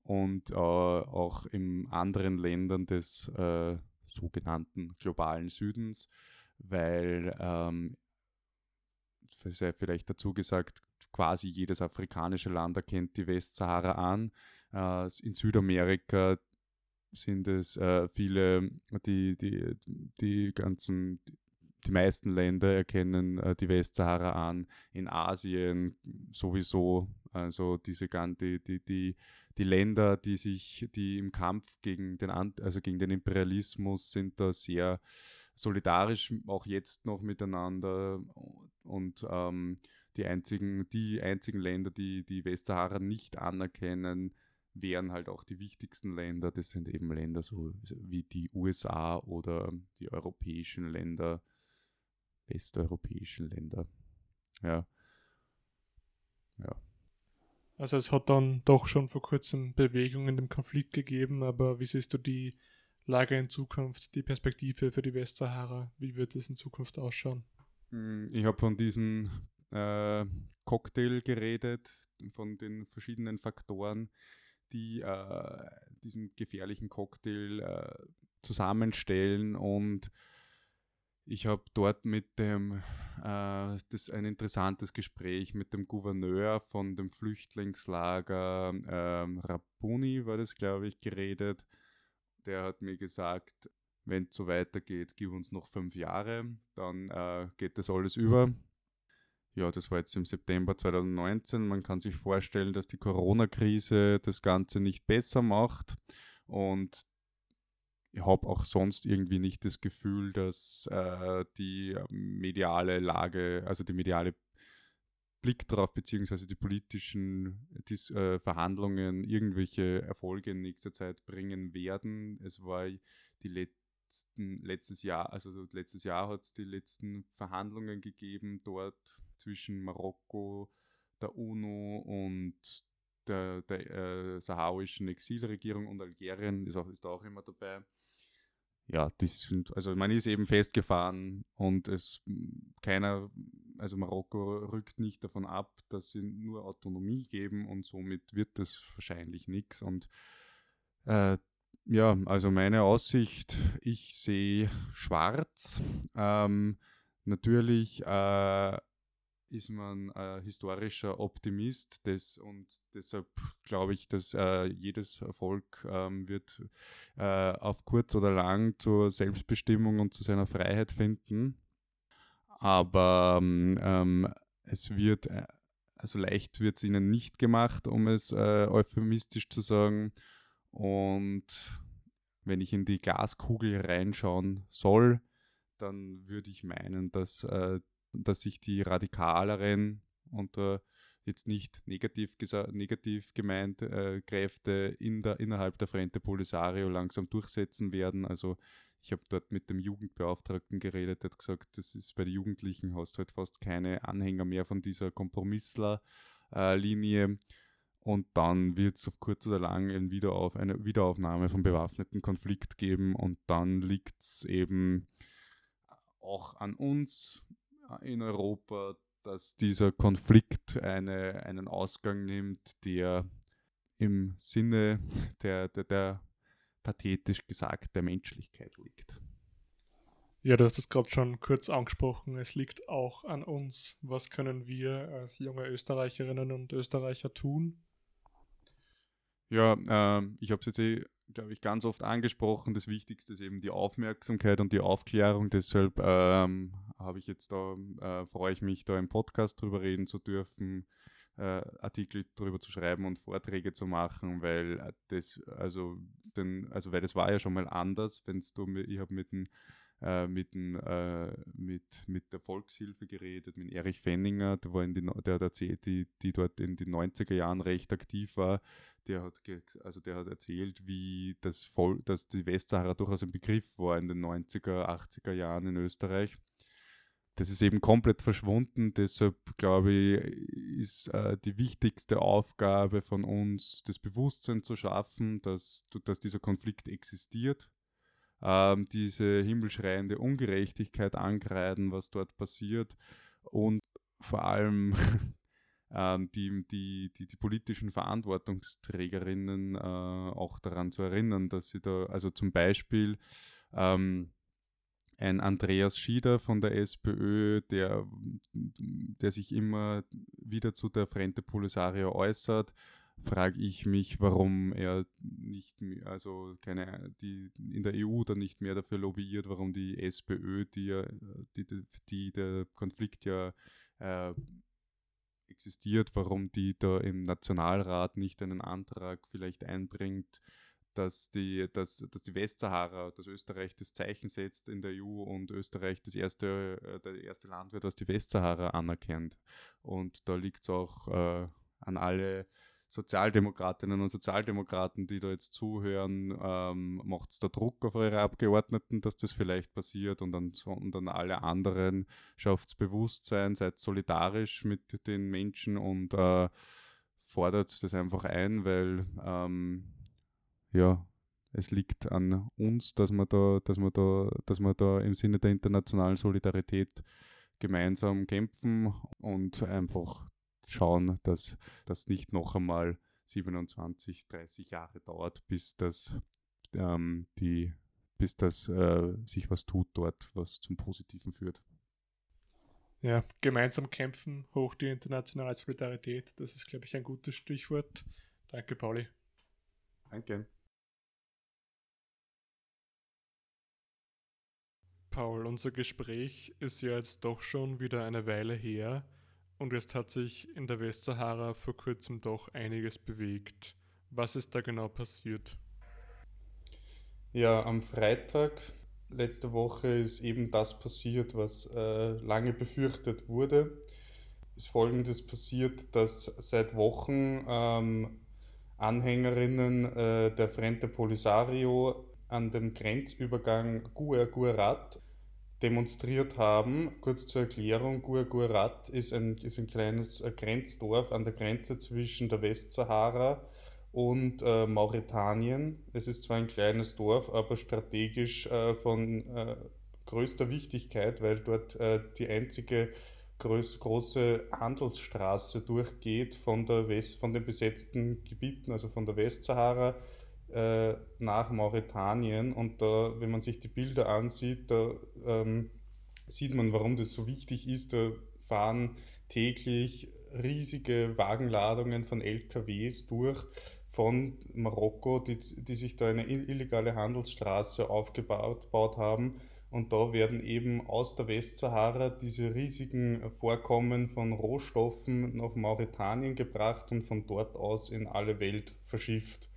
und äh, auch in anderen Ländern des äh, sogenannten globalen Südens, weil ähm, vielleicht dazu gesagt, quasi jedes afrikanische Land erkennt die Westsahara an. Äh, in Südamerika sind es äh, viele, die, die, die ganzen, die meisten Länder erkennen äh, die Westsahara an. In Asien sowieso, also diese die, die, die, die Länder, die sich, die im Kampf gegen den, also gegen den Imperialismus sind da sehr solidarisch, auch jetzt noch miteinander und ähm, die einzigen, die einzigen Länder, die die Westsahara nicht anerkennen, wären halt auch die wichtigsten Länder. Das sind eben Länder so wie die USA oder die europäischen Länder, westeuropäischen Länder. Ja. Ja. Also es hat dann doch schon vor kurzem Bewegung in dem Konflikt gegeben, aber wie siehst du die Lage in Zukunft, die Perspektive für die Westsahara? Wie wird es in Zukunft ausschauen? Hm, ich habe von diesen äh, Cocktail geredet, von den verschiedenen Faktoren, die äh, diesen gefährlichen Cocktail äh, zusammenstellen und ich habe dort mit dem, äh, das ein interessantes Gespräch mit dem Gouverneur von dem Flüchtlingslager ähm, Rapuni war das, glaube ich, geredet. Der hat mir gesagt, wenn es so weitergeht, gib uns noch fünf Jahre, dann äh, geht das alles über ja, das war jetzt im September 2019. Man kann sich vorstellen, dass die Corona-Krise das Ganze nicht besser macht. Und habe auch sonst irgendwie nicht das Gefühl, dass äh, die mediale Lage, also die mediale Blick darauf, beziehungsweise die politischen Dis äh, Verhandlungen irgendwelche Erfolge in nächster Zeit bringen werden. Es war die letzten, letztes Jahr, also letztes Jahr hat es die letzten Verhandlungen gegeben dort zwischen Marokko, der UNO und der, der äh, saharauischen Exilregierung und Algerien ist, auch, ist auch immer dabei. Ja, die sind, also man ist eben festgefahren und es keiner, also Marokko rückt nicht davon ab, dass sie nur Autonomie geben und somit wird das wahrscheinlich nichts. Und äh, ja, also meine Aussicht, ich sehe schwarz. Ähm, natürlich äh, ist man äh, historischer Optimist des, und deshalb glaube ich, dass äh, jedes Volk ähm, wird äh, auf kurz oder lang zur Selbstbestimmung und zu seiner Freiheit finden. Aber ähm, ähm es wird, äh, also leicht wird es ihnen nicht gemacht, um es äh, euphemistisch zu sagen. Und wenn ich in die Glaskugel reinschauen soll, dann würde ich meinen, dass äh, dass sich die radikaleren und äh, jetzt nicht negativ, negativ gemeint äh, Kräfte in der, innerhalb der Frente Polisario langsam durchsetzen werden. Also ich habe dort mit dem Jugendbeauftragten geredet, der hat gesagt, das ist bei den Jugendlichen hast du halt fast keine Anhänger mehr von dieser Kompromissler-Linie. Äh, und dann wird es auf kurz oder lang eine, Wiederauf eine Wiederaufnahme von bewaffneten Konflikt geben und dann liegt es eben auch an uns, in Europa, dass dieser Konflikt eine, einen Ausgang nimmt, der im Sinne der, der, der pathetisch gesagt der Menschlichkeit liegt. Ja, du hast es gerade schon kurz angesprochen. Es liegt auch an uns. Was können wir als junge Österreicherinnen und Österreicher tun? Ja, äh, ich habe es jetzt eh glaube ich, ganz oft angesprochen. Das Wichtigste ist eben die Aufmerksamkeit und die Aufklärung. Deshalb ähm, habe ich jetzt da, äh, freue ich mich, da im Podcast drüber reden zu dürfen, äh, Artikel drüber zu schreiben und Vorträge zu machen, weil das, also, denn, also weil das war ja schon mal anders, wenn du, ich habe mit dem äh, mit, äh, mit, mit der Volkshilfe geredet, mit Erich Fenninger, der, war in die, der, der die, die dort in den 90er Jahren recht aktiv war. Der hat, also der hat erzählt, wie das Vol dass die Westsahara durchaus ein Begriff war in den 90er, 80er Jahren in Österreich. das ist eben komplett verschwunden. Deshalb glaube ich, ist äh, die wichtigste Aufgabe von uns, das Bewusstsein zu schaffen, dass, dass dieser Konflikt existiert. Ähm, diese himmelschreiende Ungerechtigkeit angreifen, was dort passiert. Und vor allem *laughs* ähm, die, die, die, die, politischen Verantwortungsträgerinnen äh, auch daran zu erinnern, dass sie da, also zum Beispiel ähm, ein Andreas Schieder von der SPÖ, der, der sich immer wieder zu der Frente Polisario äußert, frage ich mich, warum er nicht, also keine, die in der EU dann nicht mehr dafür lobbyiert, warum die SPÖ, die ja, die, die der Konflikt ja äh, existiert, warum die da im Nationalrat nicht einen Antrag vielleicht einbringt, dass die, dass, dass die Westsahara, dass Österreich das Zeichen setzt in der EU und Österreich das erste, äh, der erste Land wird, das die Westsahara anerkennt. Und da liegt es auch äh, an alle Sozialdemokratinnen und Sozialdemokraten, die da jetzt zuhören, ähm, macht es da Druck auf eure Abgeordneten, dass das vielleicht passiert und dann, und dann alle anderen schafft Bewusstsein, seid solidarisch mit den Menschen und äh, fordert das einfach ein, weil ähm, ja, es liegt an uns, dass wir da, dass wir da, dass wir da im Sinne der internationalen Solidarität gemeinsam kämpfen und einfach schauen, dass das nicht noch einmal 27, 30 Jahre dauert, bis das ähm, die bis das äh, sich was tut dort, was zum Positiven führt. Ja, gemeinsam kämpfen, hoch die internationale Solidarität, das ist, glaube ich, ein gutes Stichwort. Danke, Pauli. Danke. Paul, unser Gespräch ist ja jetzt doch schon wieder eine Weile her. Und jetzt hat sich in der Westsahara vor kurzem doch einiges bewegt. Was ist da genau passiert? Ja, am Freitag letzte Woche ist eben das passiert, was äh, lange befürchtet wurde. Ist folgendes passiert, dass seit Wochen ähm, Anhängerinnen äh, der Frente Polisario an dem Grenzübergang Guer-Guerat demonstriert haben. Kurz zur Erklärung, Guaguarat ist ein, ist ein kleines äh, Grenzdorf an der Grenze zwischen der Westsahara und äh, Mauretanien. Es ist zwar ein kleines Dorf, aber strategisch äh, von äh, größter Wichtigkeit, weil dort äh, die einzige groß, große Handelsstraße durchgeht von, der West, von den besetzten Gebieten, also von der Westsahara äh, nach Mauretanien und da, wenn man sich die Bilder ansieht, da ähm, sieht man, warum das so wichtig ist. Da fahren täglich riesige Wagenladungen von LKWs durch von Marokko, die, die sich da eine illegale Handelsstraße aufgebaut haben. Und da werden eben aus der Westsahara diese riesigen Vorkommen von Rohstoffen nach Mauretanien gebracht und von dort aus in alle Welt verschifft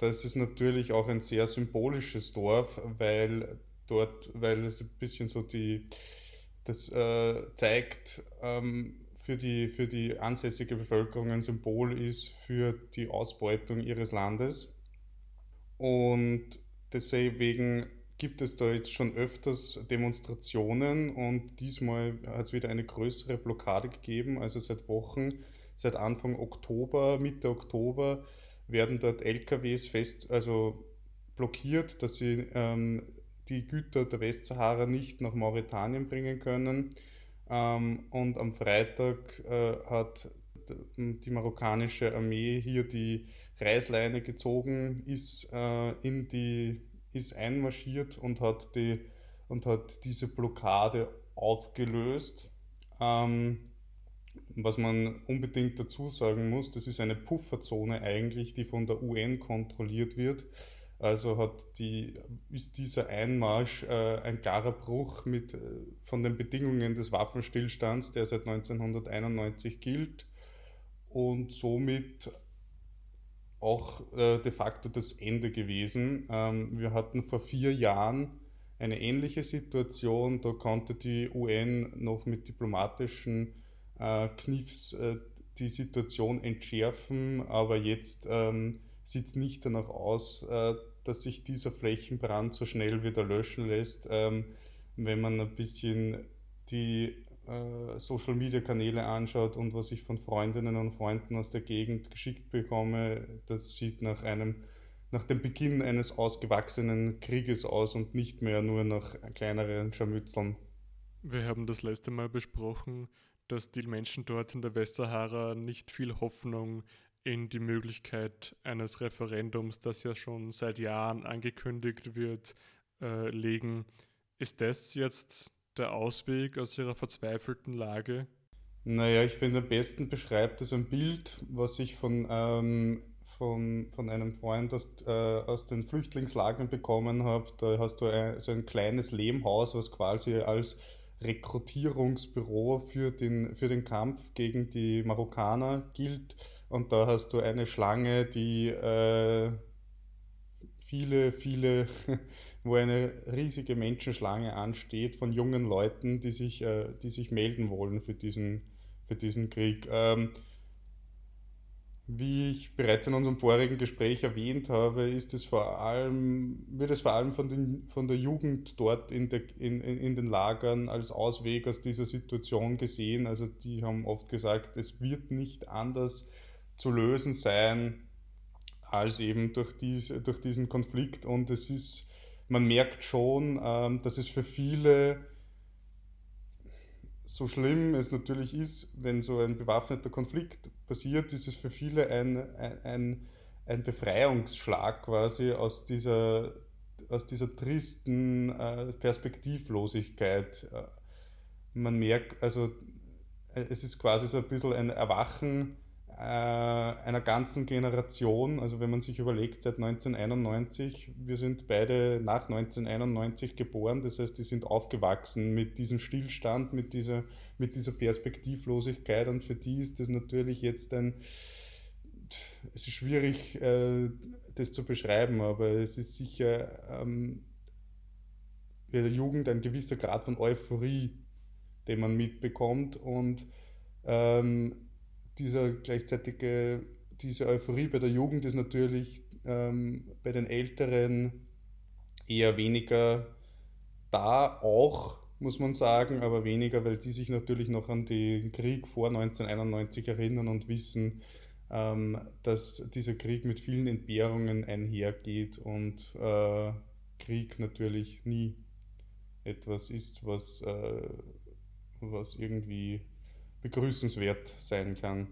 das ist natürlich auch ein sehr symbolisches Dorf, weil dort, weil es ein bisschen so die, das äh, zeigt, ähm, für die, für die ansässige Bevölkerung ein Symbol ist für die Ausbeutung ihres Landes. Und deswegen gibt es da jetzt schon öfters Demonstrationen und diesmal hat es wieder eine größere Blockade gegeben, also seit Wochen, seit Anfang Oktober, Mitte Oktober werden dort LKWs fest, also blockiert, dass sie ähm, die Güter der Westsahara nicht nach Mauretanien bringen können. Ähm, und am Freitag äh, hat die marokkanische Armee hier die Reißleine gezogen, ist, äh, in die, ist einmarschiert und hat, die, und hat diese Blockade aufgelöst. Ähm, was man unbedingt dazu sagen muss, das ist eine Pufferzone eigentlich, die von der UN kontrolliert wird. Also hat die, ist dieser Einmarsch äh, ein klarer Bruch mit, äh, von den Bedingungen des Waffenstillstands, der seit 1991 gilt und somit auch äh, de facto das Ende gewesen. Ähm, wir hatten vor vier Jahren eine ähnliche Situation, da konnte die UN noch mit diplomatischen äh, Kniffs äh, die Situation entschärfen, aber jetzt ähm, sieht es nicht danach aus, äh, dass sich dieser Flächenbrand so schnell wieder löschen lässt, ähm, wenn man ein bisschen die äh, Social-Media-Kanäle anschaut und was ich von Freundinnen und Freunden aus der Gegend geschickt bekomme, das sieht nach einem nach dem Beginn eines ausgewachsenen Krieges aus und nicht mehr nur nach kleineren Scharmützeln. Wir haben das letzte Mal besprochen, dass die Menschen dort in der Westsahara nicht viel Hoffnung in die Möglichkeit eines Referendums, das ja schon seit Jahren angekündigt wird, äh, legen. Ist das jetzt der Ausweg aus ihrer verzweifelten Lage? Naja, ich finde, am besten beschreibt es ein Bild, was ich von, ähm, von, von einem Freund aus, äh, aus den Flüchtlingslagern bekommen habe. Da hast du ein, so ein kleines Lehmhaus, was quasi als Rekrutierungsbüro für den, für den Kampf gegen die Marokkaner gilt. Und da hast du eine Schlange, die äh, viele, viele, *laughs* wo eine riesige Menschenschlange ansteht von jungen Leuten, die sich, äh, die sich melden wollen für diesen, für diesen Krieg. Ähm, wie ich bereits in unserem vorigen Gespräch erwähnt habe, ist es vor allem, wird es vor allem von, den, von der Jugend dort in, der, in, in den Lagern als Ausweg aus dieser Situation gesehen. Also die haben oft gesagt, es wird nicht anders zu lösen sein als eben durch, diese, durch diesen Konflikt. Und es ist, man merkt schon, ähm, dass es für viele so schlimm es natürlich ist, wenn so ein bewaffneter Konflikt passiert, ist es für viele ein, ein, ein Befreiungsschlag quasi aus dieser, aus dieser tristen äh, Perspektivlosigkeit. Äh, man merkt, also äh, es ist quasi so ein bisschen ein Erwachen einer ganzen Generation. Also wenn man sich überlegt, seit 1991, wir sind beide nach 1991 geboren, das heißt, die sind aufgewachsen mit diesem Stillstand, mit dieser, mit dieser Perspektivlosigkeit und für die ist das natürlich jetzt ein, es ist schwierig, äh, das zu beschreiben, aber es ist sicher ähm, der Jugend ein gewisser Grad von Euphorie, den man mitbekommt und ähm, dieser gleichzeitige, diese Euphorie bei der Jugend ist natürlich ähm, bei den Älteren eher weniger da, auch muss man sagen, aber weniger, weil die sich natürlich noch an den Krieg vor 1991 erinnern und wissen, ähm, dass dieser Krieg mit vielen Entbehrungen einhergeht und äh, Krieg natürlich nie etwas ist, was, äh, was irgendwie begrüßenswert sein kann.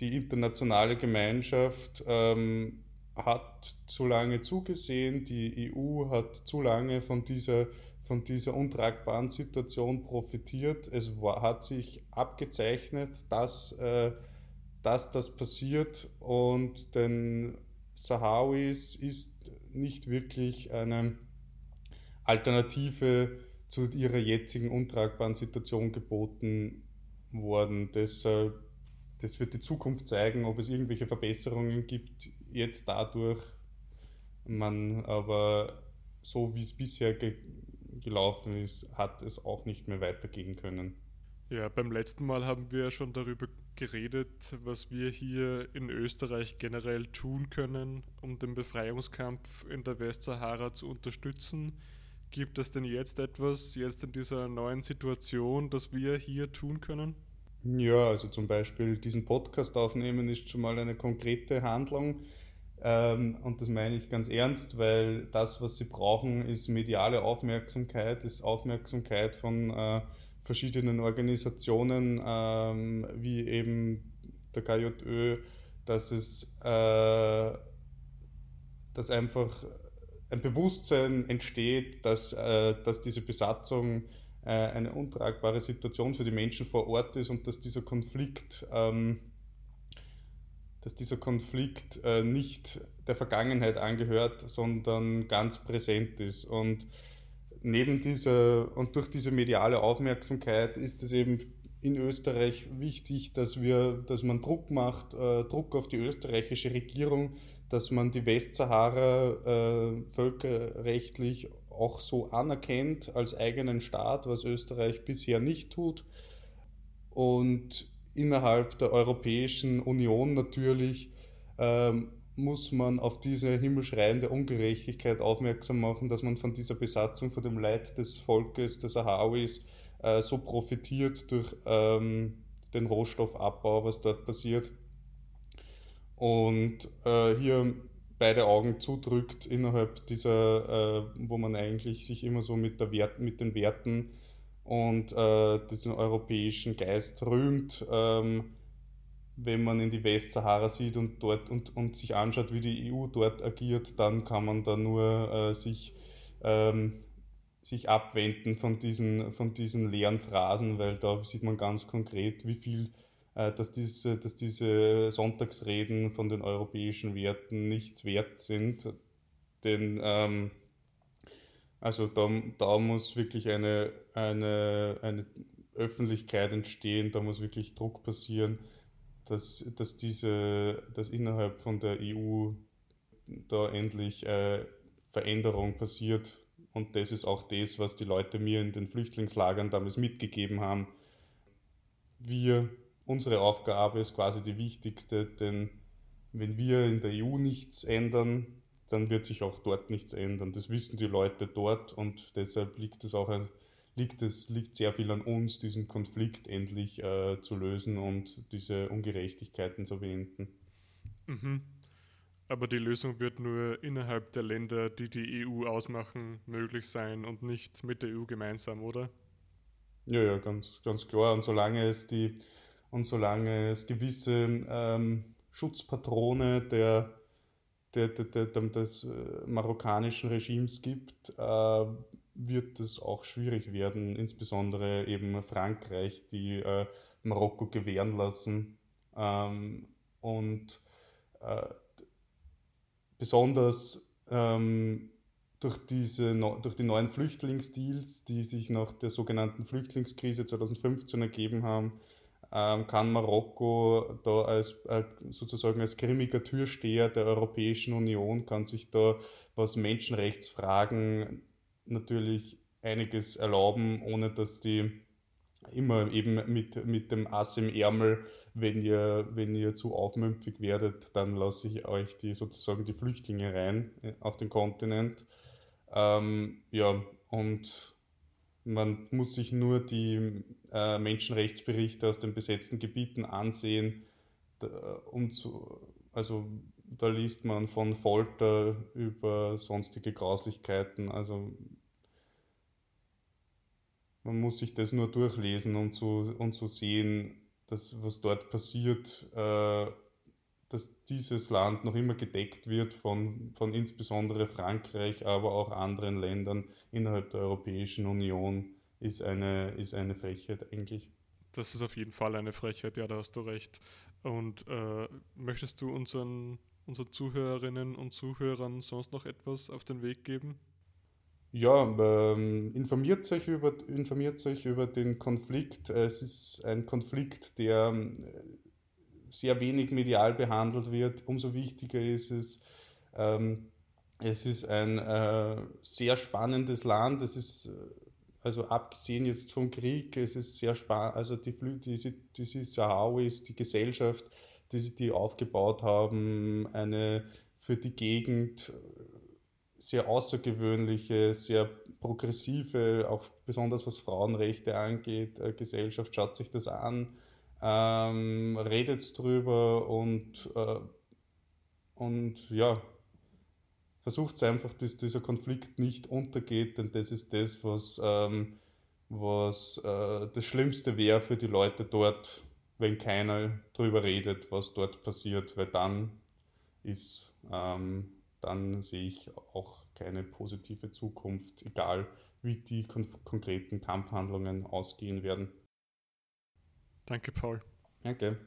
Die internationale Gemeinschaft ähm, hat zu lange zugesehen, die EU hat zu lange von dieser, von dieser untragbaren Situation profitiert. Es war, hat sich abgezeichnet, dass, äh, dass das passiert und den Sahrawis ist nicht wirklich eine Alternative zu ihrer jetzigen untragbaren Situation geboten worden. Deshalb, das wird die Zukunft zeigen, ob es irgendwelche Verbesserungen gibt, jetzt dadurch. Man aber so wie es bisher ge gelaufen ist, hat es auch nicht mehr weitergehen können. Ja, beim letzten Mal haben wir schon darüber geredet, was wir hier in Österreich generell tun können, um den Befreiungskampf in der Westsahara zu unterstützen. Gibt es denn jetzt etwas, jetzt in dieser neuen Situation, das wir hier tun können? Ja, also zum Beispiel diesen Podcast aufnehmen ist schon mal eine konkrete Handlung. Ähm, und das meine ich ganz ernst, weil das, was sie brauchen, ist mediale Aufmerksamkeit, ist Aufmerksamkeit von äh, verschiedenen Organisationen, ähm, wie eben der KJÖ, dass es äh, dass einfach ein Bewusstsein entsteht, dass, äh, dass diese Besatzung äh, eine untragbare Situation für die Menschen vor Ort ist und dass dieser Konflikt, ähm, dass dieser Konflikt äh, nicht der Vergangenheit angehört, sondern ganz präsent ist. Und neben dieser und durch diese mediale Aufmerksamkeit ist es eben in Österreich wichtig, dass wir, dass man Druck macht, äh, Druck auf die österreichische Regierung, dass man die Westsahara äh, völkerrechtlich auch so anerkennt als eigenen Staat, was Österreich bisher nicht tut. Und innerhalb der Europäischen Union natürlich ähm, muss man auf diese himmelschreiende Ungerechtigkeit aufmerksam machen, dass man von dieser Besatzung, von dem Leid des Volkes, des Sahrawis, äh, so profitiert durch ähm, den Rohstoffabbau, was dort passiert. Und äh, hier beide Augen zudrückt innerhalb dieser, äh, wo man eigentlich sich immer so mit, der Wert, mit den Werten und äh, diesen europäischen Geist rühmt, ähm, wenn man in die Westsahara sieht und dort und, und sich anschaut, wie die EU dort agiert, dann kann man da nur äh, sich, ähm, sich abwenden von diesen, von diesen leeren Phrasen, weil da sieht man ganz konkret, wie viel dass, diese, dass diese Sonntagsreden von den europäischen Werten nichts wert sind. Denn ähm, also da, da muss wirklich eine, eine, eine Öffentlichkeit entstehen, da muss wirklich Druck passieren, dass, dass, diese, dass innerhalb von der EU da endlich äh, Veränderung passiert. Und das ist auch das, was die Leute mir in den Flüchtlingslagern damals mitgegeben haben. Wir unsere Aufgabe ist quasi die wichtigste, denn wenn wir in der EU nichts ändern, dann wird sich auch dort nichts ändern. Das wissen die Leute dort und deshalb liegt es auch ein, liegt es liegt sehr viel an uns, diesen Konflikt endlich äh, zu lösen und diese Ungerechtigkeiten zu beenden. Mhm. Aber die Lösung wird nur innerhalb der Länder, die die EU ausmachen, möglich sein und nicht mit der EU gemeinsam, oder? Ja, ja, ganz, ganz klar. Und solange es die und solange es gewisse ähm, Schutzpatrone der, der, der, der, des äh, marokkanischen Regimes gibt, äh, wird es auch schwierig werden, insbesondere eben Frankreich, die äh, Marokko gewähren lassen. Ähm, und äh, besonders ähm, durch, diese, durch die neuen Flüchtlingsdeals, die sich nach der sogenannten Flüchtlingskrise 2015 ergeben haben, ähm, kann Marokko da als äh, sozusagen als grimmiger Türsteher der Europäischen Union, kann sich da, was Menschenrechtsfragen natürlich einiges erlauben, ohne dass die immer eben mit, mit dem Ass im Ärmel, wenn ihr, wenn ihr zu aufmümpfig werdet, dann lasse ich euch die sozusagen die Flüchtlinge rein äh, auf den Kontinent. Ähm, ja, und man muss sich nur die äh, Menschenrechtsberichte aus den besetzten Gebieten ansehen, da, um zu, also da liest man von Folter über sonstige Grauslichkeiten. Also man muss sich das nur durchlesen, um zu, um zu sehen, dass, was dort passiert, äh, dass dieses Land noch immer gedeckt wird von, von insbesondere Frankreich, aber auch anderen Ländern innerhalb der Europäischen Union, ist eine, ist eine Frechheit eigentlich. Das ist auf jeden Fall eine Frechheit, ja, da hast du recht. Und äh, möchtest du unseren, unseren Zuhörerinnen und Zuhörern sonst noch etwas auf den Weg geben? Ja, ähm, informiert, sich über, informiert sich über den Konflikt. Es ist ein Konflikt, der sehr wenig medial behandelt wird. Umso wichtiger ist es, ähm, es ist ein äh, sehr spannendes Land. Es ist, äh, also abgesehen jetzt vom Krieg, es ist sehr spannend, also die, die, die Sahrawis, die Gesellschaft, die sie die aufgebaut haben, eine für die Gegend sehr außergewöhnliche, sehr progressive, auch besonders was Frauenrechte angeht, äh, Gesellschaft. Schaut sich das an ähm, redet drüber und, äh, und ja, versucht einfach, dass dieser Konflikt nicht untergeht, denn das ist das, was, ähm, was äh, das Schlimmste wäre für die Leute dort, wenn keiner drüber redet, was dort passiert, weil dann ist, ähm, dann sehe ich auch keine positive Zukunft, egal wie die kon konkreten Kampfhandlungen ausgehen werden. Danke, Paul. Danke.